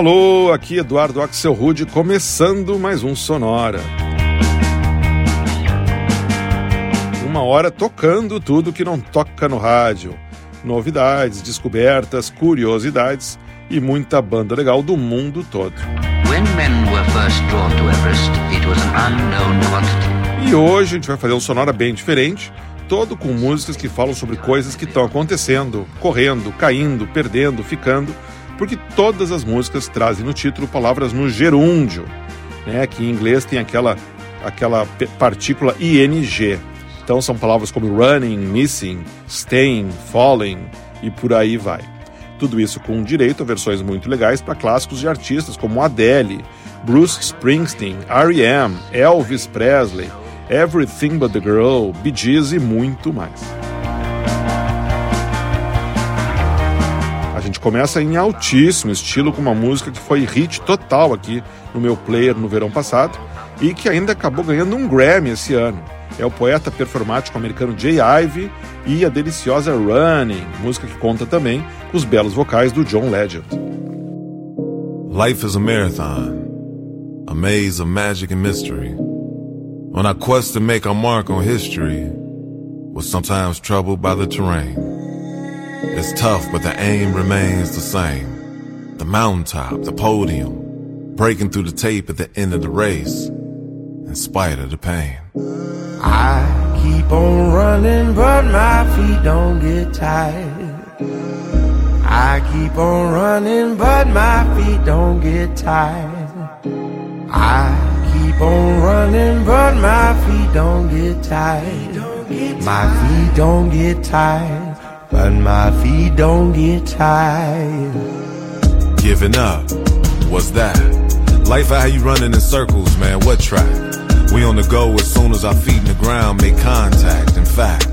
Alô, aqui Eduardo Axel Rude começando mais um Sonora. Uma hora tocando tudo que não toca no rádio. Novidades, descobertas, curiosidades e muita banda legal do mundo todo. E hoje a gente vai fazer um Sonora bem diferente, todo com músicas que falam sobre coisas que estão acontecendo, correndo, caindo, perdendo, ficando porque todas as músicas trazem no título palavras no gerúndio, né, que em inglês tem aquela, aquela partícula ing. Então são palavras como running, missing, staying, falling e por aí vai. Tudo isso com direito a versões muito legais para clássicos de artistas como Adele, Bruce Springsteen, R.E.M., Elvis Presley, Everything But The Girl, Bee Gees e muito mais. Gente começa em altíssimo estilo com uma música que foi hit total aqui no meu player no verão passado e que ainda acabou ganhando um Grammy esse ano. É o poeta performático americano Jay Ivey e a deliciosa Running, música que conta também com os belos vocais do John Legend. Life is a marathon, a maze of magic and mystery. On our quest to make our mark on history, we're sometimes troubled by the terrain. It's tough, but the aim remains the same. The mountaintop, the podium, breaking through the tape at the end of the race, in spite of the pain. I keep on running, but my feet don't get tired. I keep on running, but my feet don't get tired. I keep on running, but my feet don't get tired. My feet don't get tired but my feet don't get tired. Giving up, what's that? Life how you running in circles, man, what track? We on the go as soon as our feet in the ground make contact. In fact,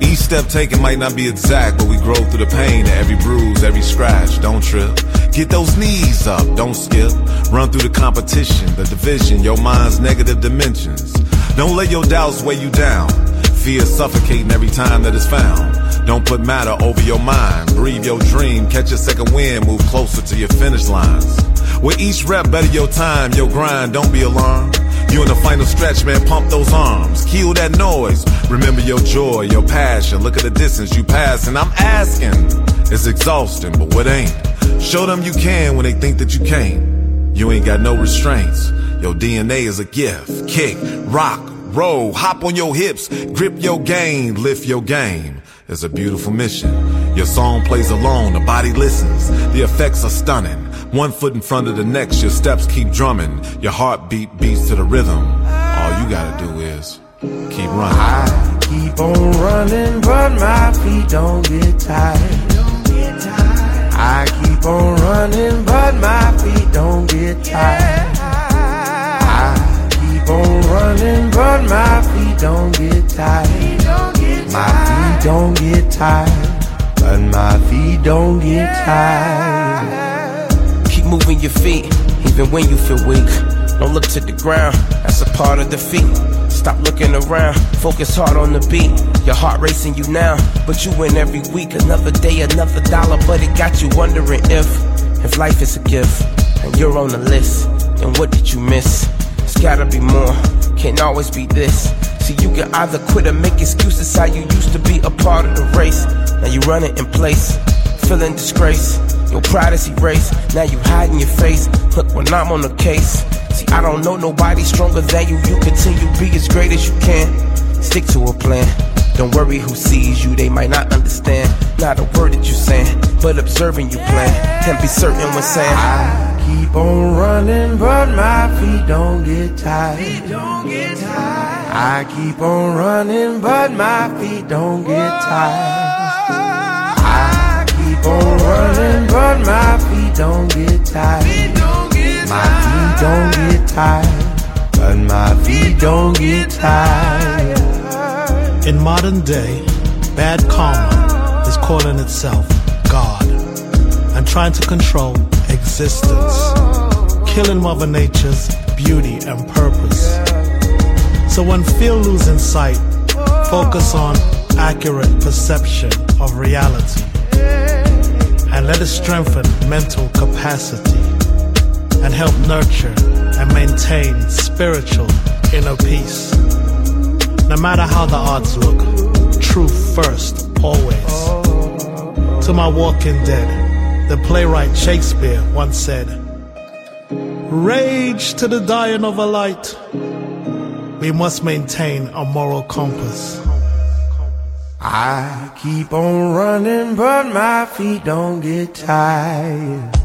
each step taken might not be exact, but we grow through the pain of every bruise, every scratch. Don't trip. Get those knees up, don't skip. Run through the competition, the division, your mind's negative dimensions. Don't let your doubts weigh you down. Fear suffocating every time that it's found. Don't put matter over your mind. Breathe your dream, catch a second wind, move closer to your finish lines. With each rep, better your time, your grind, don't be alarmed. You in the final stretch, man, pump those arms. Kill that noise. Remember your joy, your passion. Look at the distance you pass, and I'm asking. It's exhausting, but what ain't? Show them you can when they think that you can't. You ain't got no restraints. Your DNA is a gift. Kick, rock, roll, hop on your hips, grip your game, lift your game. It's a beautiful mission. Your song plays alone, the body listens. The effects are stunning. One foot in front of the next, your steps keep drumming. Your heartbeat beats to the rhythm. All you gotta do is keep running. I keep on running, but my feet don't get tired. I keep on running, but my feet don't get tired. I keep on running, but my feet don't get tired. My feet don't get tired, but my feet don't get tired. Keep moving your feet, even when you feel weak. Don't look to the ground, that's a part of defeat. Stop looking around, focus hard on the beat. Your heart racing you now, but you win every week. Another day, another dollar, but it got you wondering if, if life is a gift and you're on the list, then what did you miss? It's gotta be more, can't always be this. See, you can either quit or make excuses how you used to be a part of the race. Now you running in place, feeling disgrace. Your pride is erased, now you hiding your face. Look, when I'm on the case, see, I don't know nobody stronger than you. You continue be as great as you can. Stick to a plan. Don't worry who sees you, they might not understand. Not a word that you're saying, but observing you plan. Can't be certain when saying, I keep on running, but my feet don't get tired. I keep on running, but my feet don't get tired. I keep on running, but my feet don't get tired. My feet don't get tired, but my feet don't get tired. In modern day, bad karma is calling itself God and trying to control existence, killing Mother Nature's beauty and purpose. So when feel losing sight, focus on accurate perception of reality and let it strengthen mental capacity and help nurture and maintain spiritual inner peace. No matter how the odds look, truth first, always. To my walking dead, the playwright Shakespeare once said, Rage to the dying of a light. We must maintain a moral compass. I keep on running, but my feet don't get tired.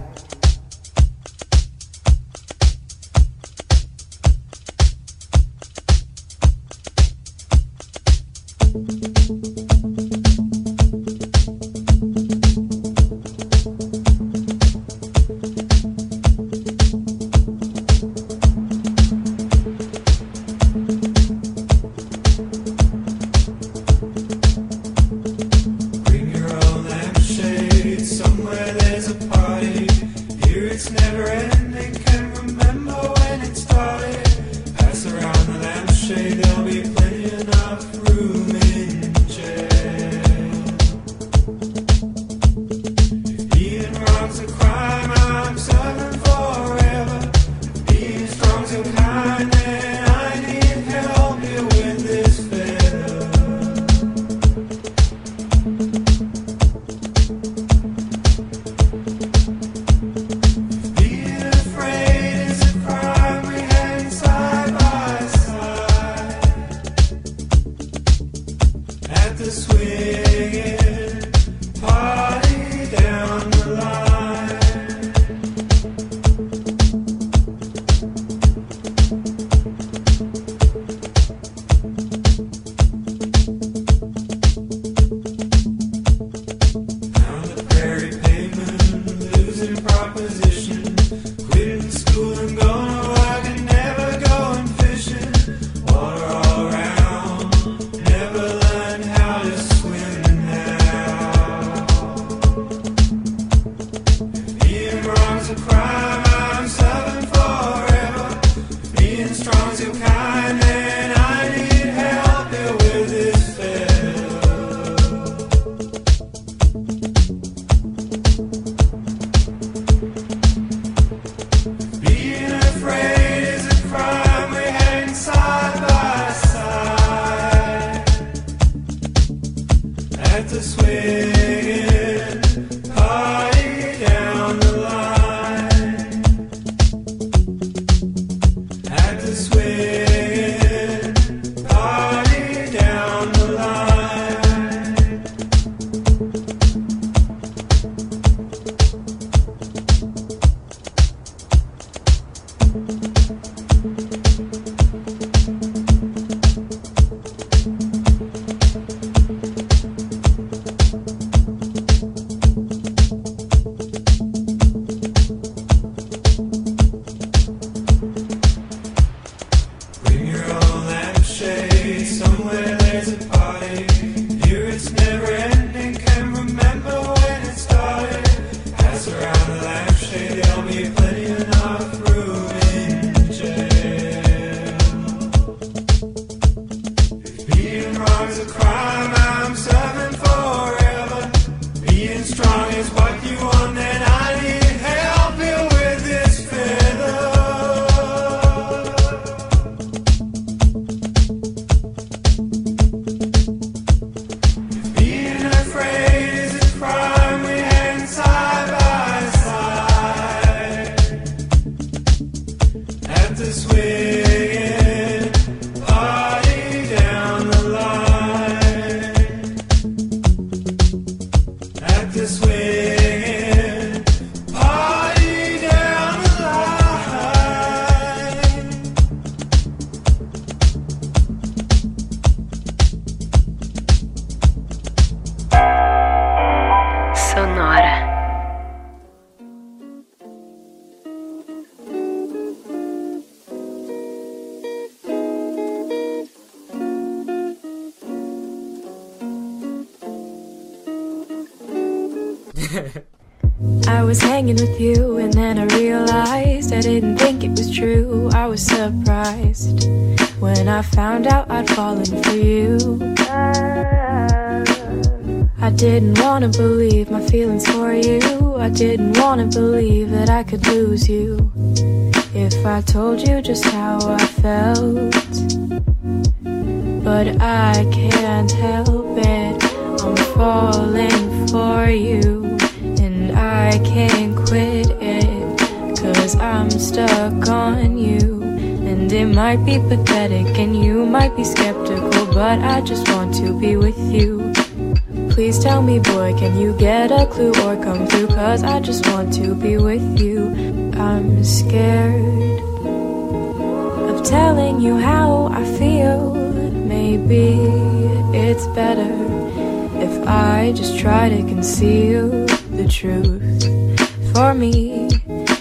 For me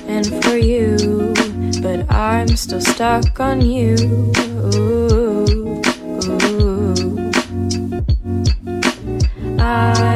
and for you. But I'm still stuck on you. Ooh, ooh. I,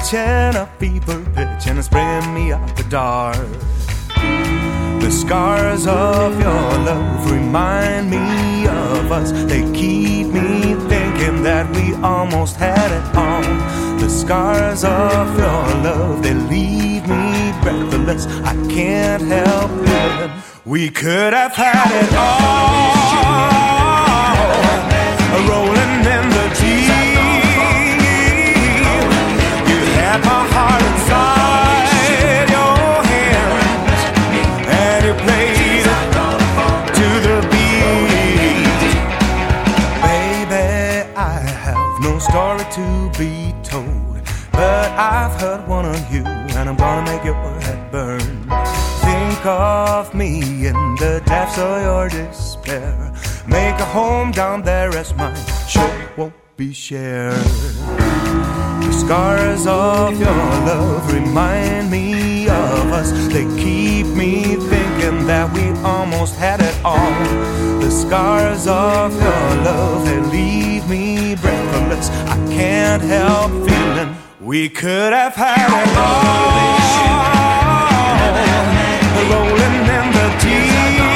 reaching a fever pitch, and bringing me out the dark. The scars of your love remind me of us. They keep me thinking that we almost had it all. The scars of your love, they leave me breathless. I can't help it. We could have had it all. Depths of your despair. Make a home down there as mine sure won't be shared. The scars of your love remind me of us. They keep me thinking that we almost had it all. The scars of your love, they leave me breathless. I can't help feeling we could have had it all. Rolling in the deep.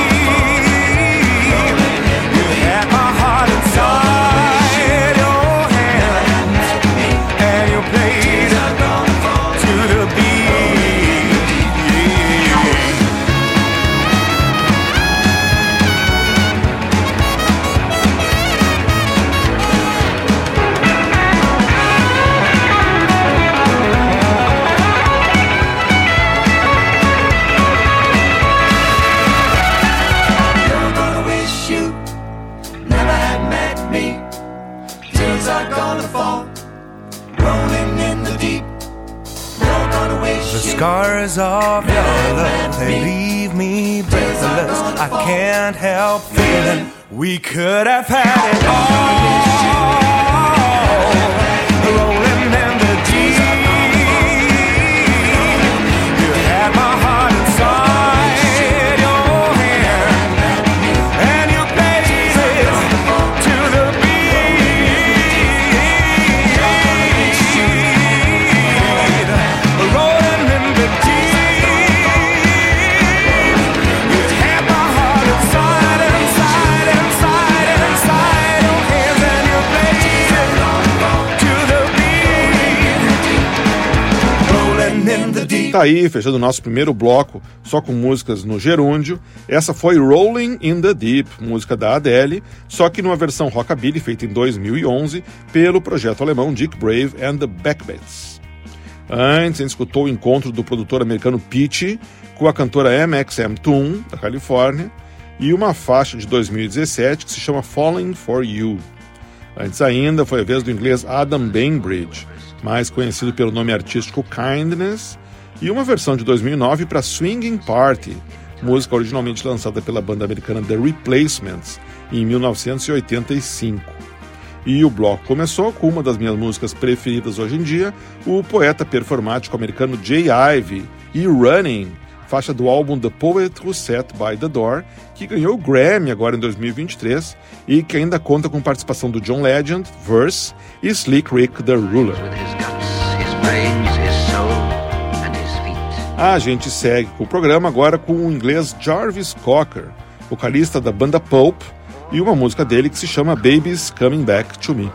Of your love, they leave me breathless. I can't help feeling we could have had it all. Rolling aí, fechando o nosso primeiro bloco, só com músicas no gerúndio. Essa foi Rolling in the Deep, música da Adele, só que numa versão rockabilly feita em 2011 pelo projeto alemão Dick Brave and the Backbeats. Antes, a gente escutou o encontro do produtor americano Peachy com a cantora MXM Toon, da Califórnia, e uma faixa de 2017 que se chama Falling for You. Antes ainda, foi a vez do inglês Adam Bainbridge, mais conhecido pelo nome artístico Kindness, e uma versão de 2009 para Swinging Party, música originalmente lançada pela banda americana The Replacements em 1985. E o bloco começou com uma das minhas músicas preferidas hoje em dia, o poeta performático americano Jay Ivey e Running, faixa do álbum The Poet Who Sat By The Door, que ganhou o Grammy agora em 2023 e que ainda conta com participação do John Legend, Verse e Slick Rick The Ruler. A gente segue com o programa agora com o inglês Jarvis Cocker, vocalista da banda Pulp, e uma música dele que se chama Baby's Coming Back to Me.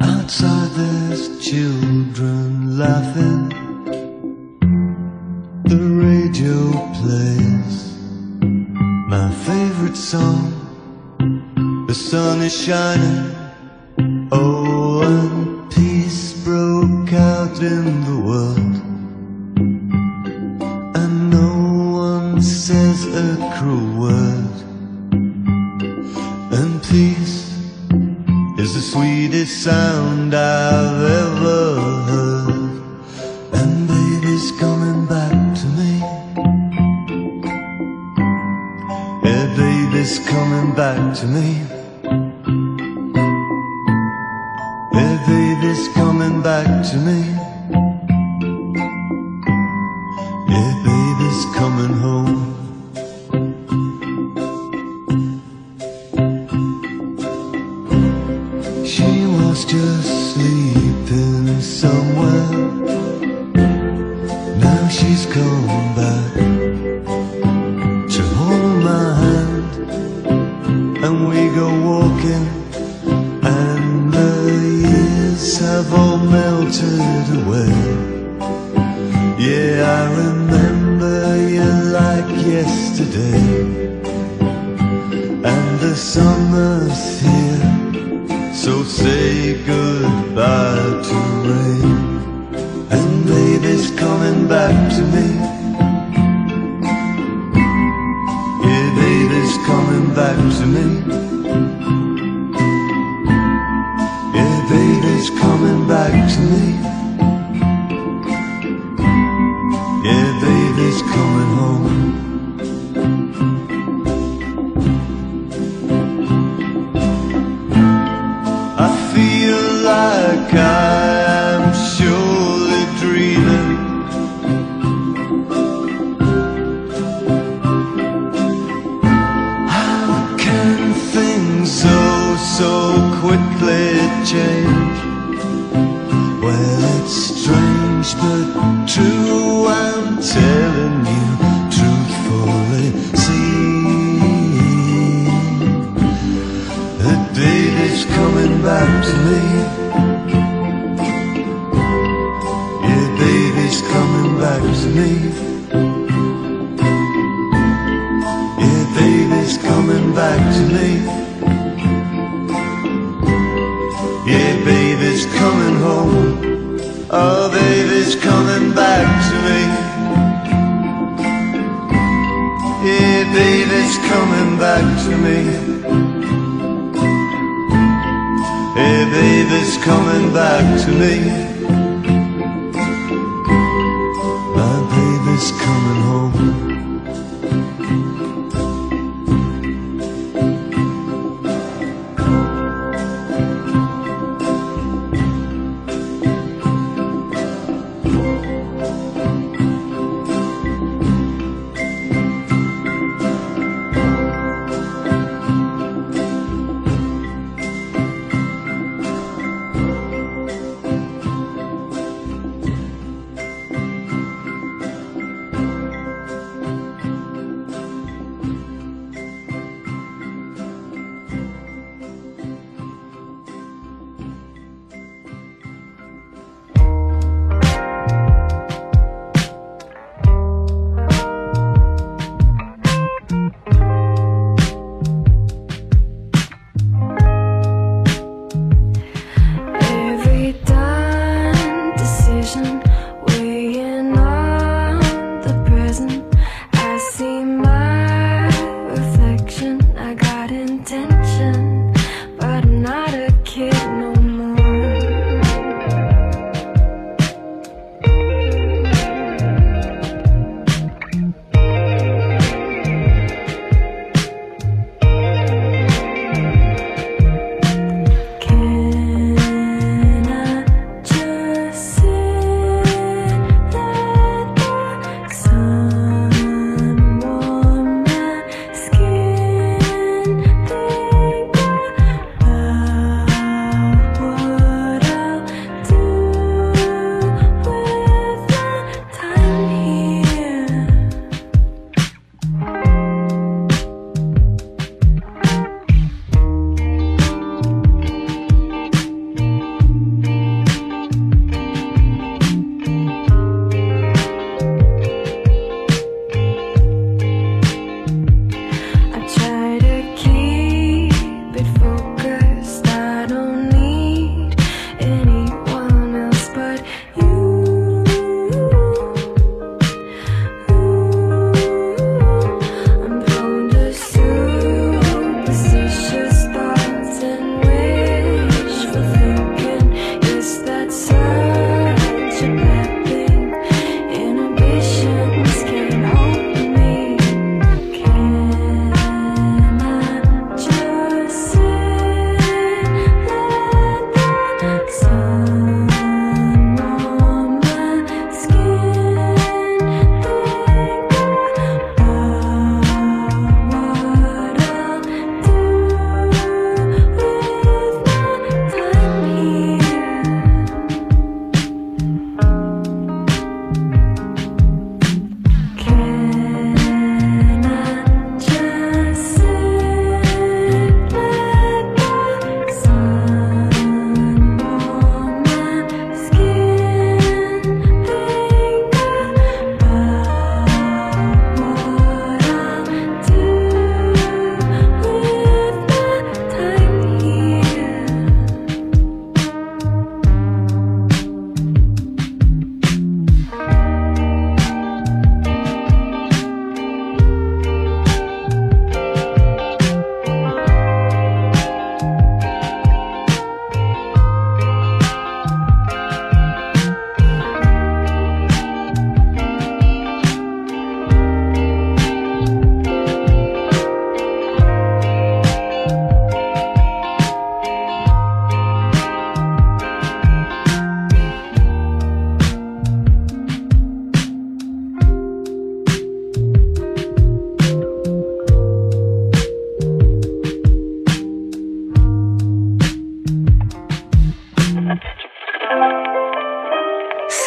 Outside there's children laughing. Song. The sun is shining. Oh, and peace broke out in the world. And no one says a cruel word. And peace is the sweetest sound I've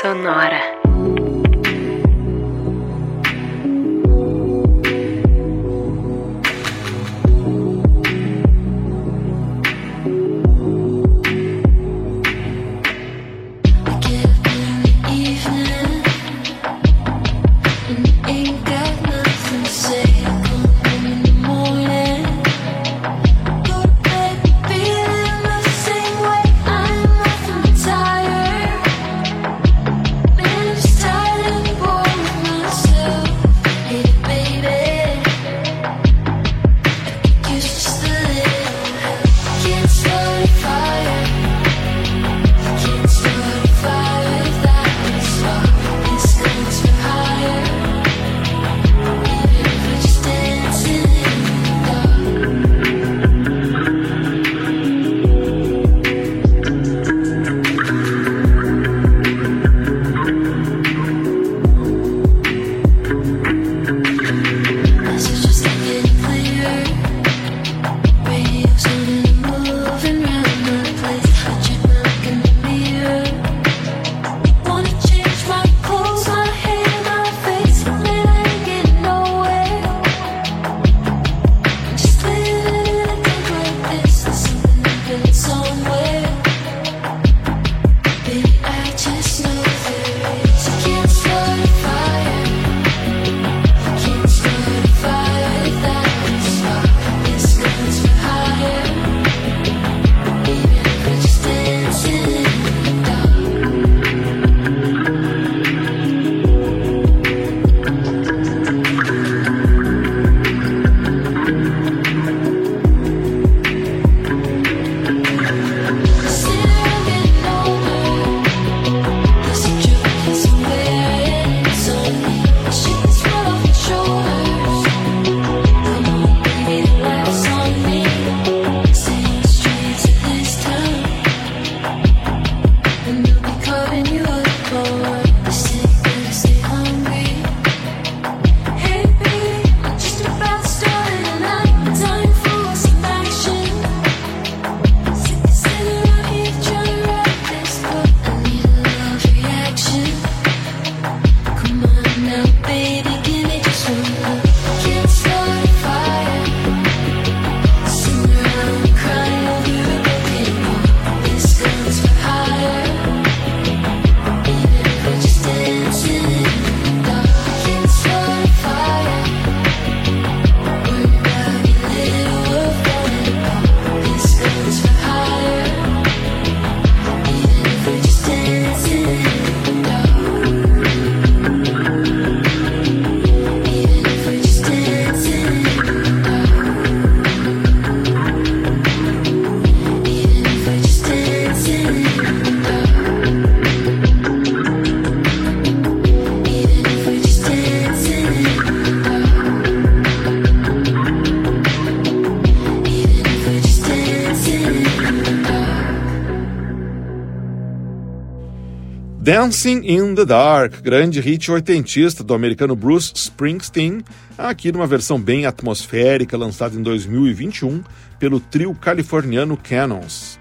Sonora. Dancing in the Dark, grande hit oitentista do americano Bruce Springsteen, aqui numa versão bem atmosférica, lançada em 2021 pelo trio californiano Cannons.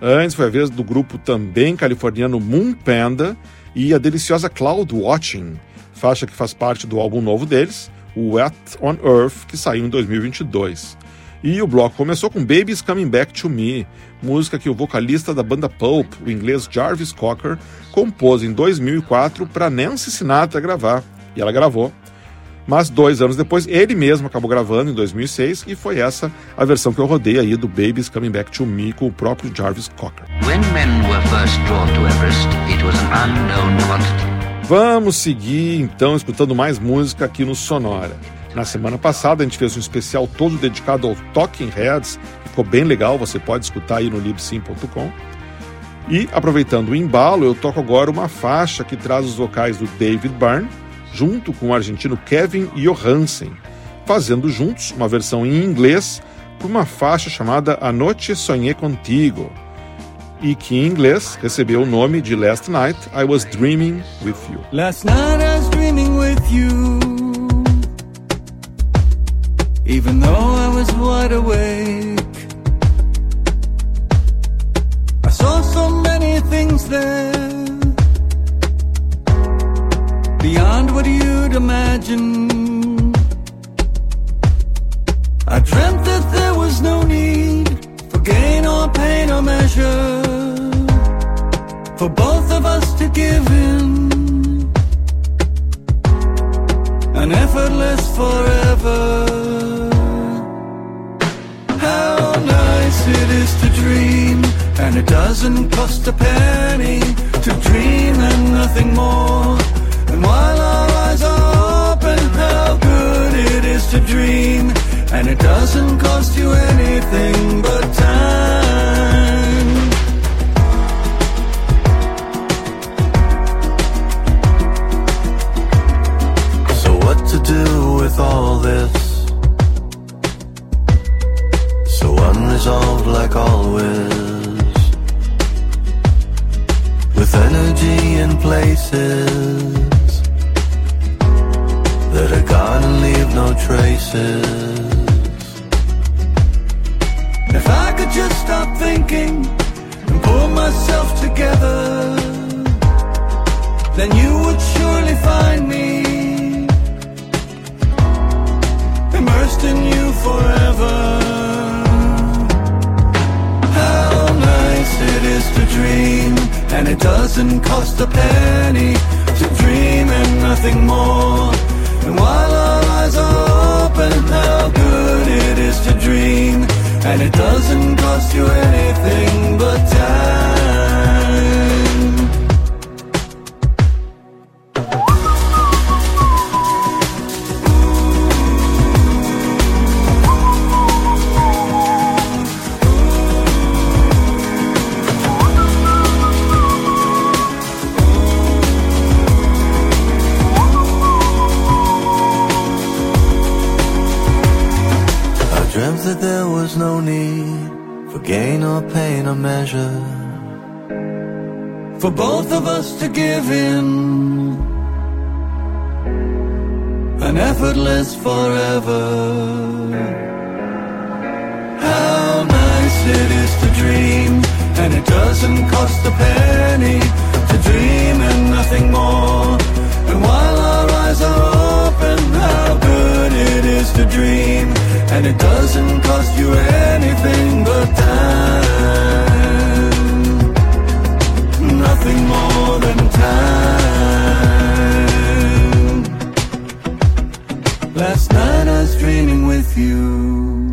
Antes foi a vez do grupo também californiano Moon Panda e a deliciosa Cloud Watching, faixa que faz parte do álbum novo deles, Wet on Earth, que saiu em 2022. E o bloco começou com Babies Coming Back to Me, música que o vocalista da banda Pulp, o inglês Jarvis Cocker, compôs em 2004 para Nancy Sinatra gravar. E ela gravou. Mas dois anos depois, ele mesmo acabou gravando em 2006 e foi essa a versão que eu rodei aí do Babies Coming Back to Me com o próprio Jarvis Cocker. Vamos seguir então escutando mais música aqui no Sonora. Na semana passada a gente fez um especial todo dedicado ao Talking Heads, ficou bem legal, você pode escutar aí no libsim.com. E aproveitando o embalo, eu toco agora uma faixa que traz os vocais do David Byrne, junto com o argentino Kevin Johansen, fazendo juntos uma versão em inglês para uma faixa chamada A Noite Sonhei Contigo, e que em inglês recebeu o nome de Last Night I Was Dreaming With You. Even though I was wide awake. I saw so many things there beyond what you'd imagine. I dreamt that there was no need for gain or pain or measure. For both of us to give in. An effortless forever. Doesn't cost a penny to dream and nothing more. And while our eyes are open, how good it is to dream, and it doesn't cost you anything no need For gain or pain or measure for both of us to give in an effortless forever. How nice it is to dream, and it doesn't cost a penny to dream and nothing more. And while our eyes are open, how good it is to dream, and it doesn't cost you anything but time nothing more than time. Last night I was dreaming with you.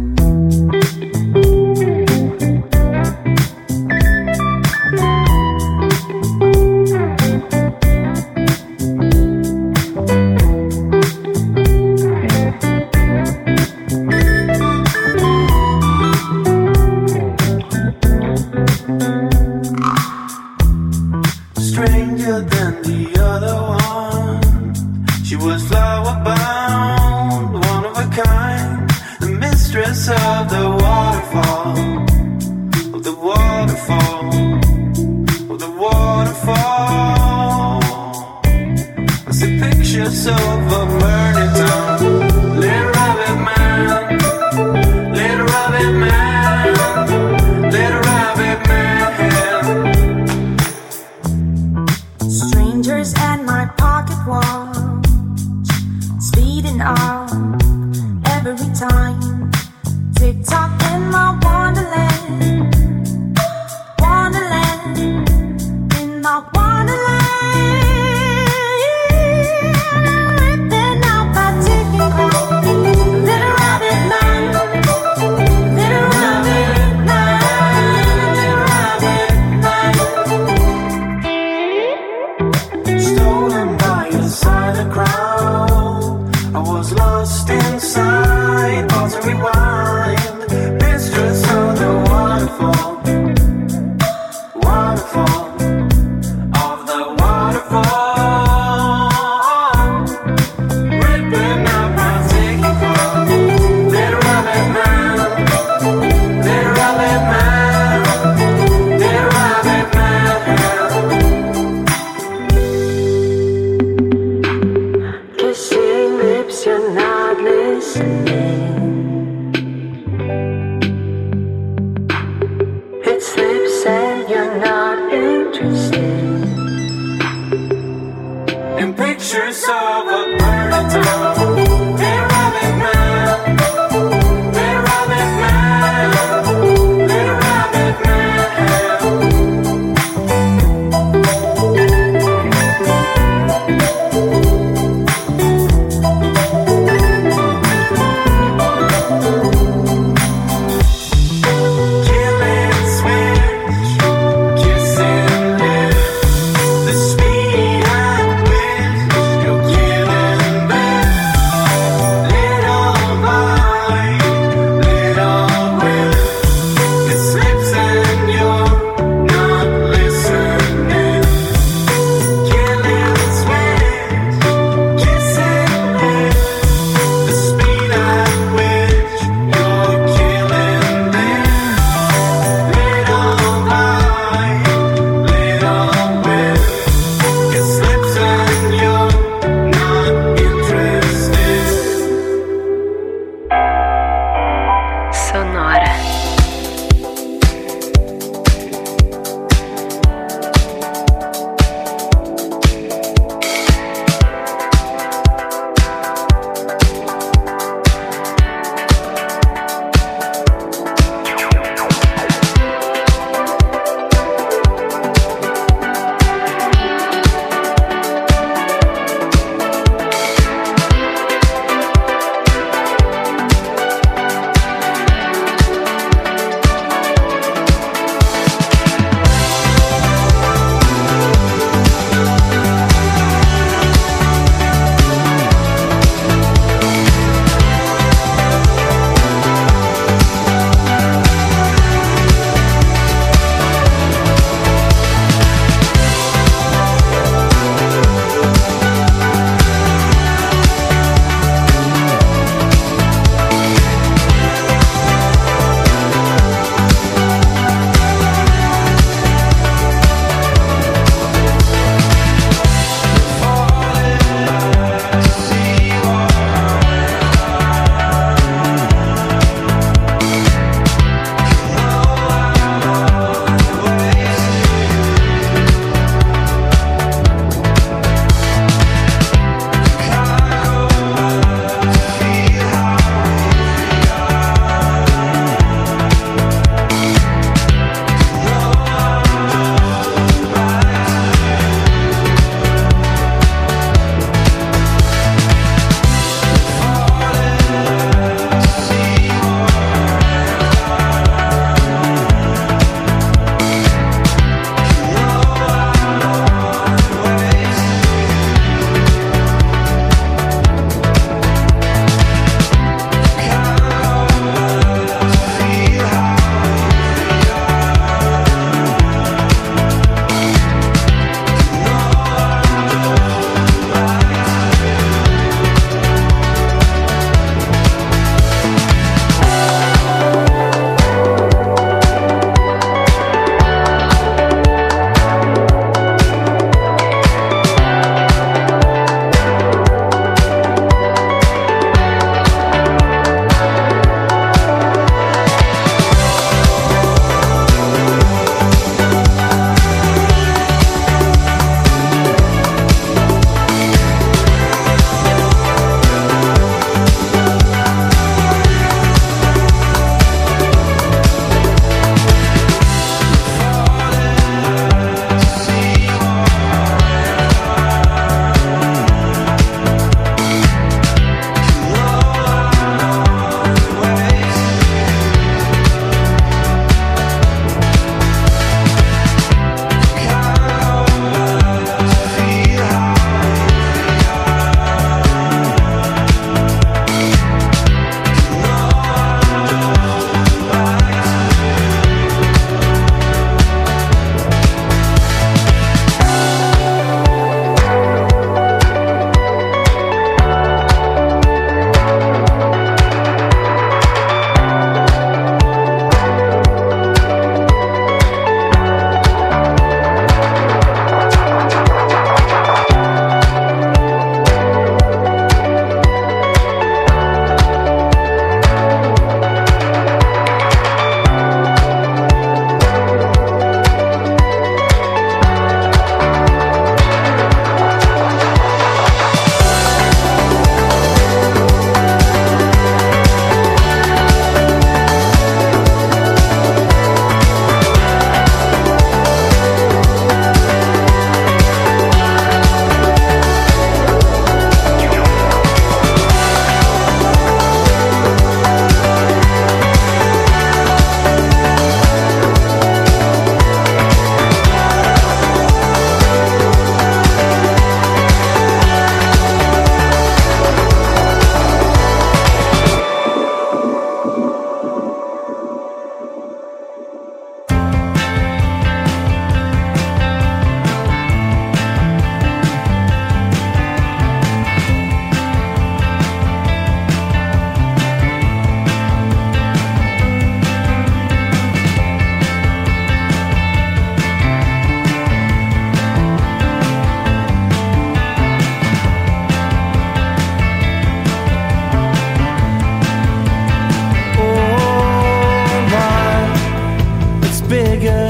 bigger.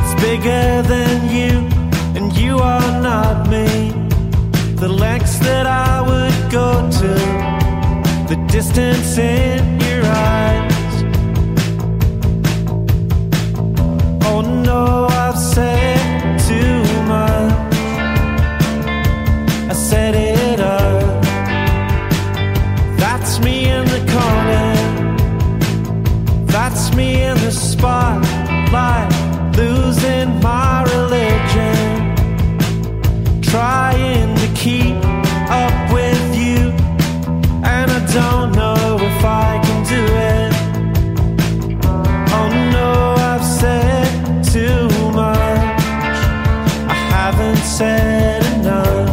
It's bigger than you, and you are not me. The lengths that I would go to, the distance in your eyes. Oh no, I've said too much. I said it up. That's me in the that's me in the spotlight, losing my religion, trying to keep up with you, and I don't know if I can do it. Oh no, I've said too much. I haven't said enough.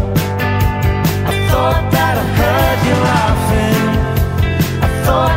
I thought that I heard you laughing. I thought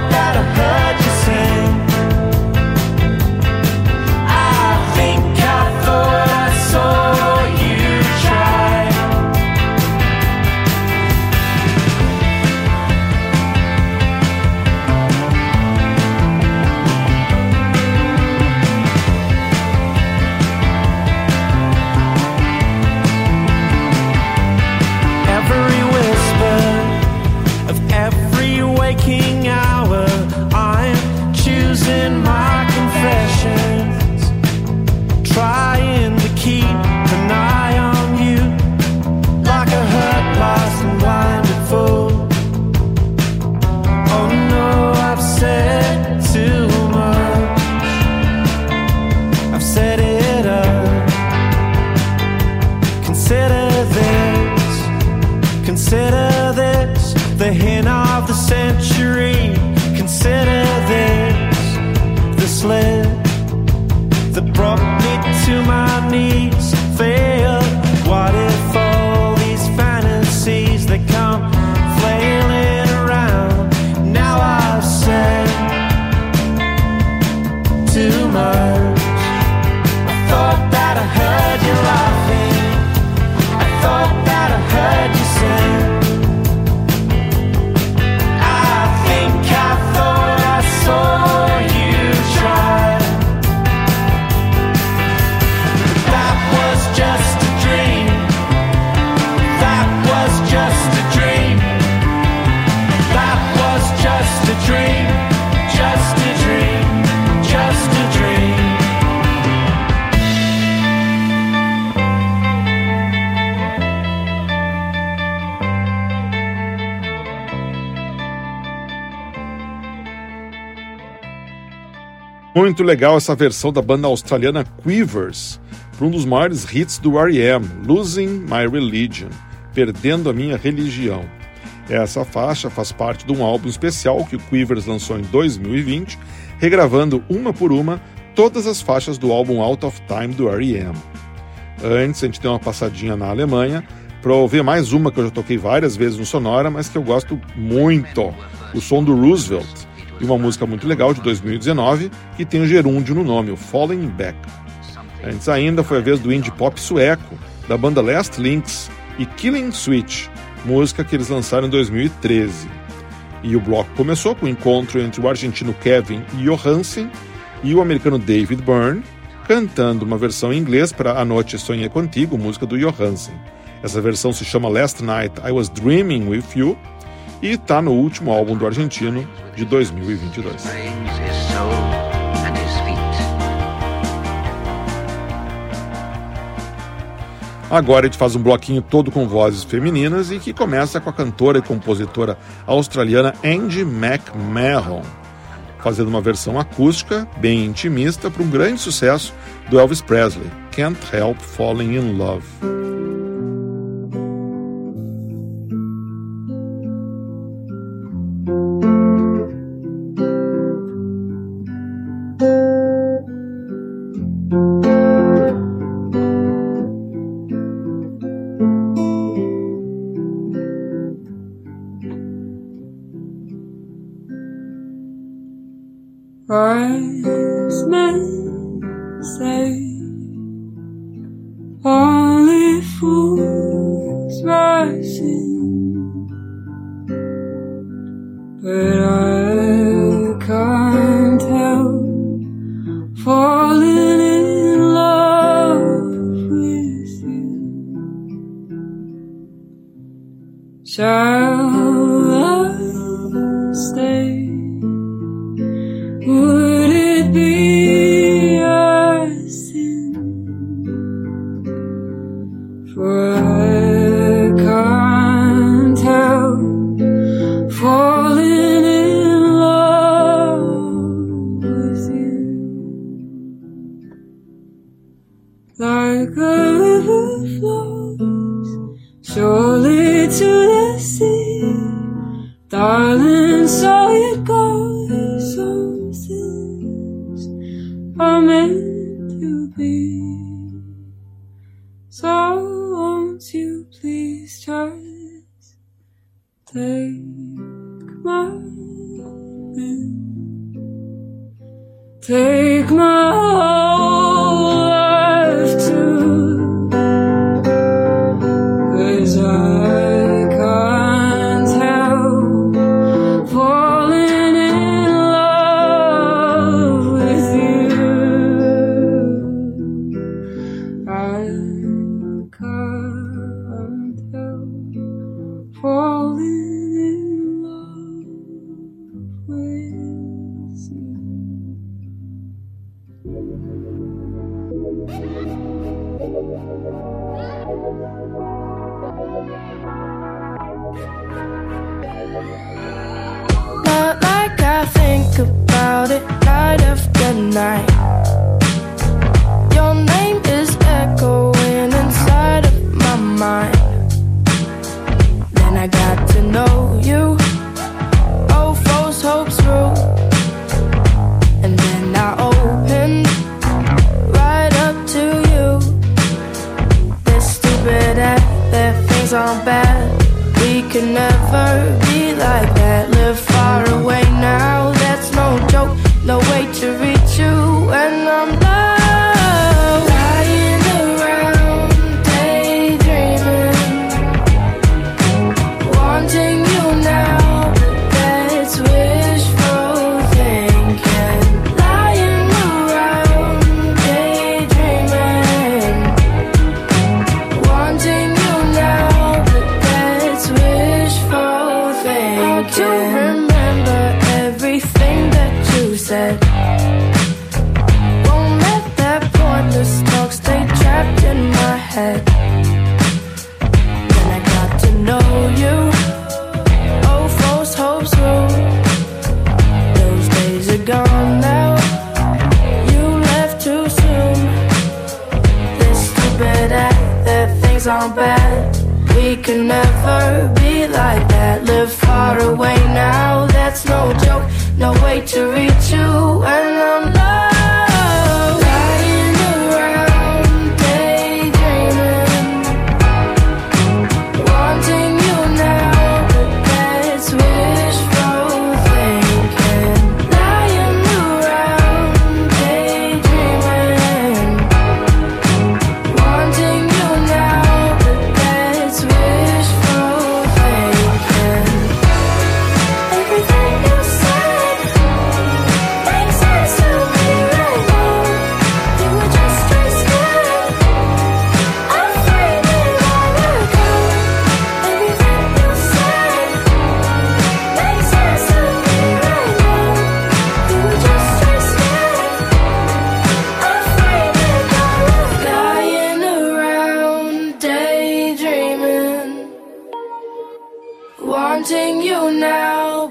Muito legal essa versão da banda australiana Quivers para um dos maiores hits do R.E.M., Losing My Religion, Perdendo a Minha Religião. Essa faixa faz parte de um álbum especial que o Quivers lançou em 2020, regravando uma por uma todas as faixas do álbum Out of Time do R.E.M. Antes, a gente deu uma passadinha na Alemanha para ouvir mais uma que eu já toquei várias vezes no Sonora, mas que eu gosto muito: o som do Roosevelt, e uma música muito legal de 2019 que tem o gerúndio no nome, o Falling Back. Antes ainda foi a vez do indie pop sueco, da banda Last Links e Killing Switch, música que eles lançaram em 2013. E o bloco começou com o encontro entre o argentino Kevin Johansen e o americano David Byrne, cantando uma versão em inglês para A Noite Sonhei Contigo, música do Johansen. Essa versão se chama Last Night I Was Dreaming With You e está no último álbum do argentino de 2022. Agora a gente faz um bloquinho todo com vozes femininas e que começa com a cantora e compositora australiana Angie McMahon, fazendo uma versão acústica bem intimista para um grande sucesso do Elvis Presley, Can't Help Falling in Love. for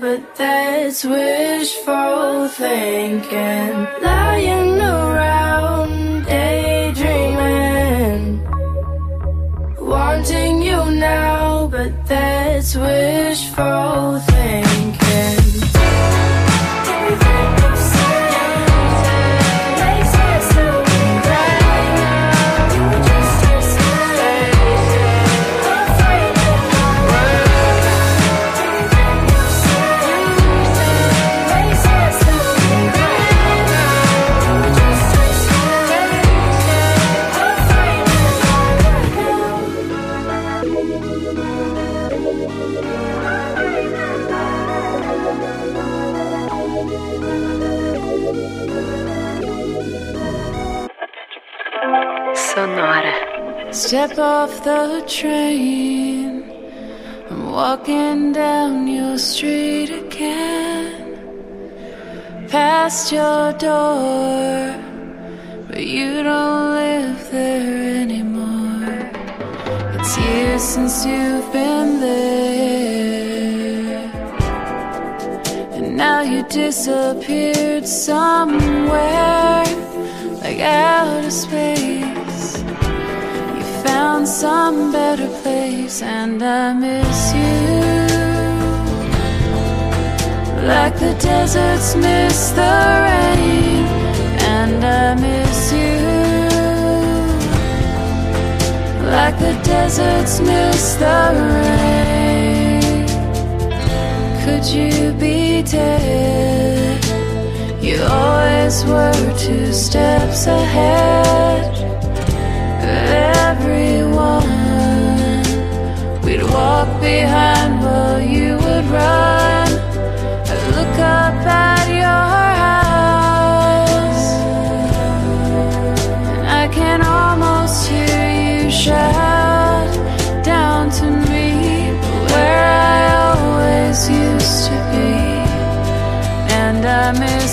but that's wishful thinking. Lying around, daydreaming. Wanting you now, but that's wishful thinking. step off the train. I'm walking down your street again, past your door, but you don't live there anymore. It's years since you've been there, and now you disappeared somewhere, like out of space. Found some better place, and I miss you. Like the deserts miss the rain, and I miss you. Like the deserts miss the rain. Could you be dead? You always were two steps ahead everyone. We'd walk behind while you would run. I'd look up at your house, and I can almost hear you shout down to me where I always used to be and I miss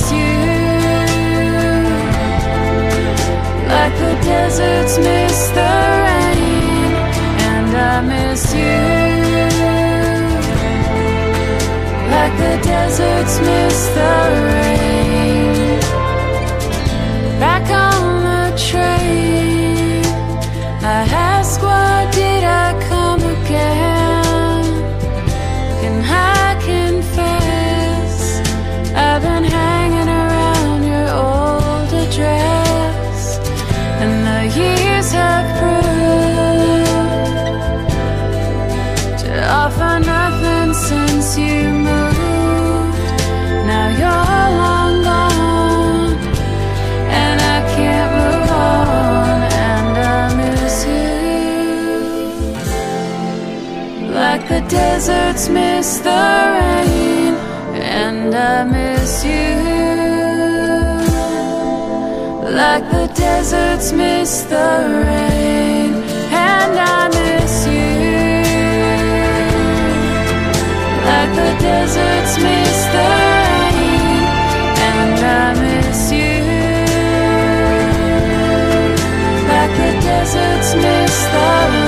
deserts miss the rain, and I miss you like the deserts miss the rain. Deserts miss the rain, and I miss you. Like the deserts miss the rain, and I miss you. Like the deserts miss the rain, and I miss you. Like the deserts miss the.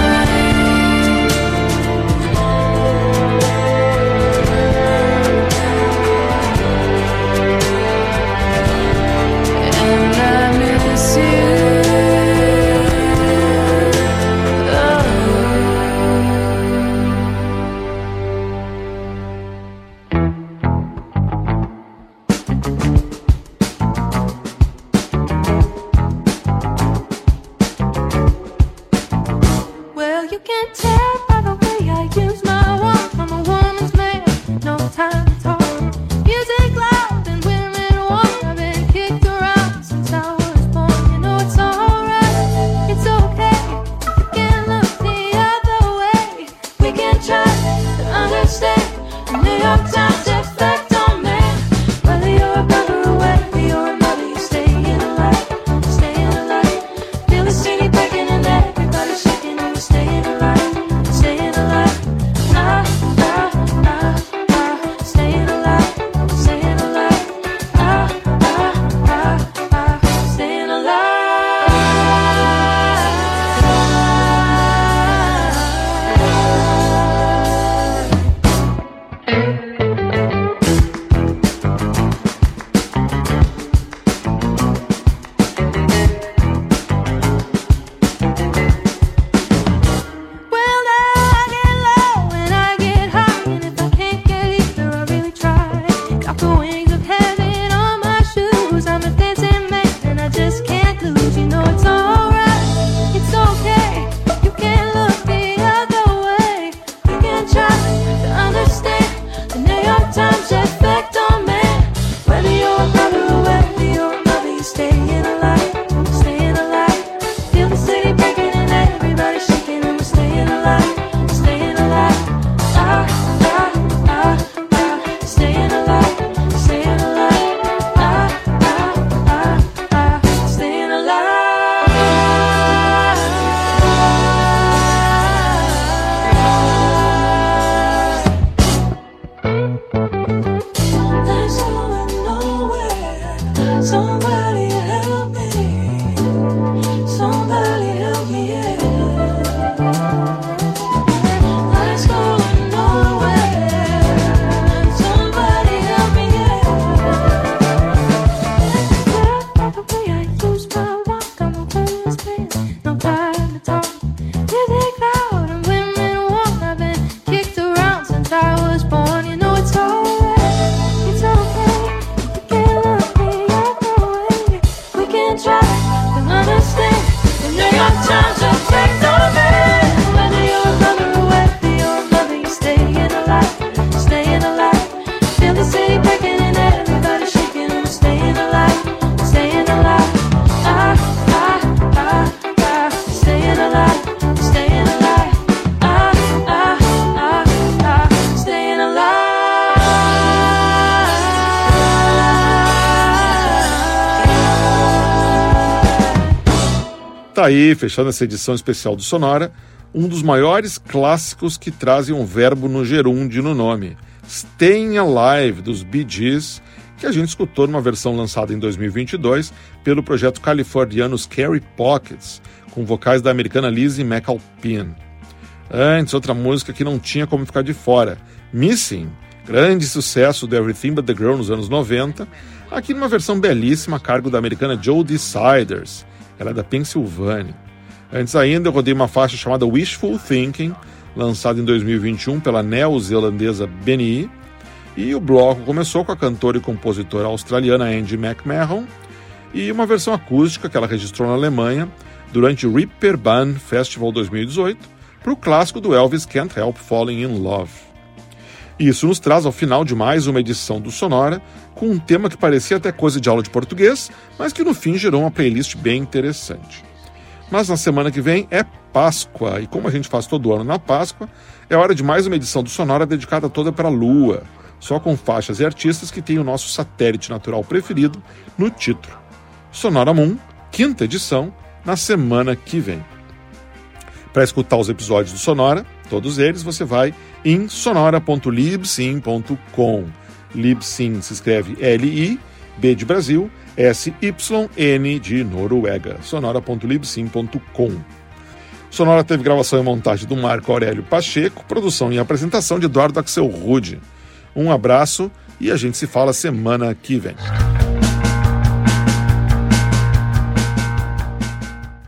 doing aí, fechando essa edição especial do Sonora, um dos maiores clássicos que trazem um verbo no gerúndio no nome. Staying Alive, dos Bee Gees, que a gente escutou numa versão lançada em 2022 pelo projeto californiano Scary Pockets, com vocais da americana Lizzie McAlpine. Antes, outra música que não tinha como ficar de fora, Missing, grande sucesso do Everything But The Girl nos anos 90, aqui numa versão belíssima a cargo da americana Joe Deciders, ela é da Pensilvânia. Antes ainda, eu rodei uma faixa chamada Wishful Thinking, lançada em 2021 pela neozelandesa Benny. E o bloco começou com a cantora e compositora australiana Andy McMahon e uma versão acústica que ela registrou na Alemanha durante o Reeperbahn Festival 2018 para o clássico do Elvis Can't Help Falling in Love. Isso nos traz ao final de mais uma edição do Sonora, com um tema que parecia até coisa de aula de português, mas que no fim gerou uma playlist bem interessante. Mas na semana que vem é Páscoa, e como a gente faz todo ano na Páscoa, é hora de mais uma edição do Sonora dedicada toda para a Lua, só com faixas e artistas que têm o nosso satélite natural preferido no título. Sonora Moon, quinta edição, na semana que vem. Para escutar os episódios do Sonora, todos eles, você vai em sonora.libsyn.com. Libsyn se escreve L-I, B de Brasil, S-Y-N de Noruega. sonora.libsyn.com. Sonora teve gravação e montagem do Marco Aurélio Pacheco, produção e apresentação de Eduardo Axel Rude. Um abraço e a gente se fala semana que vem.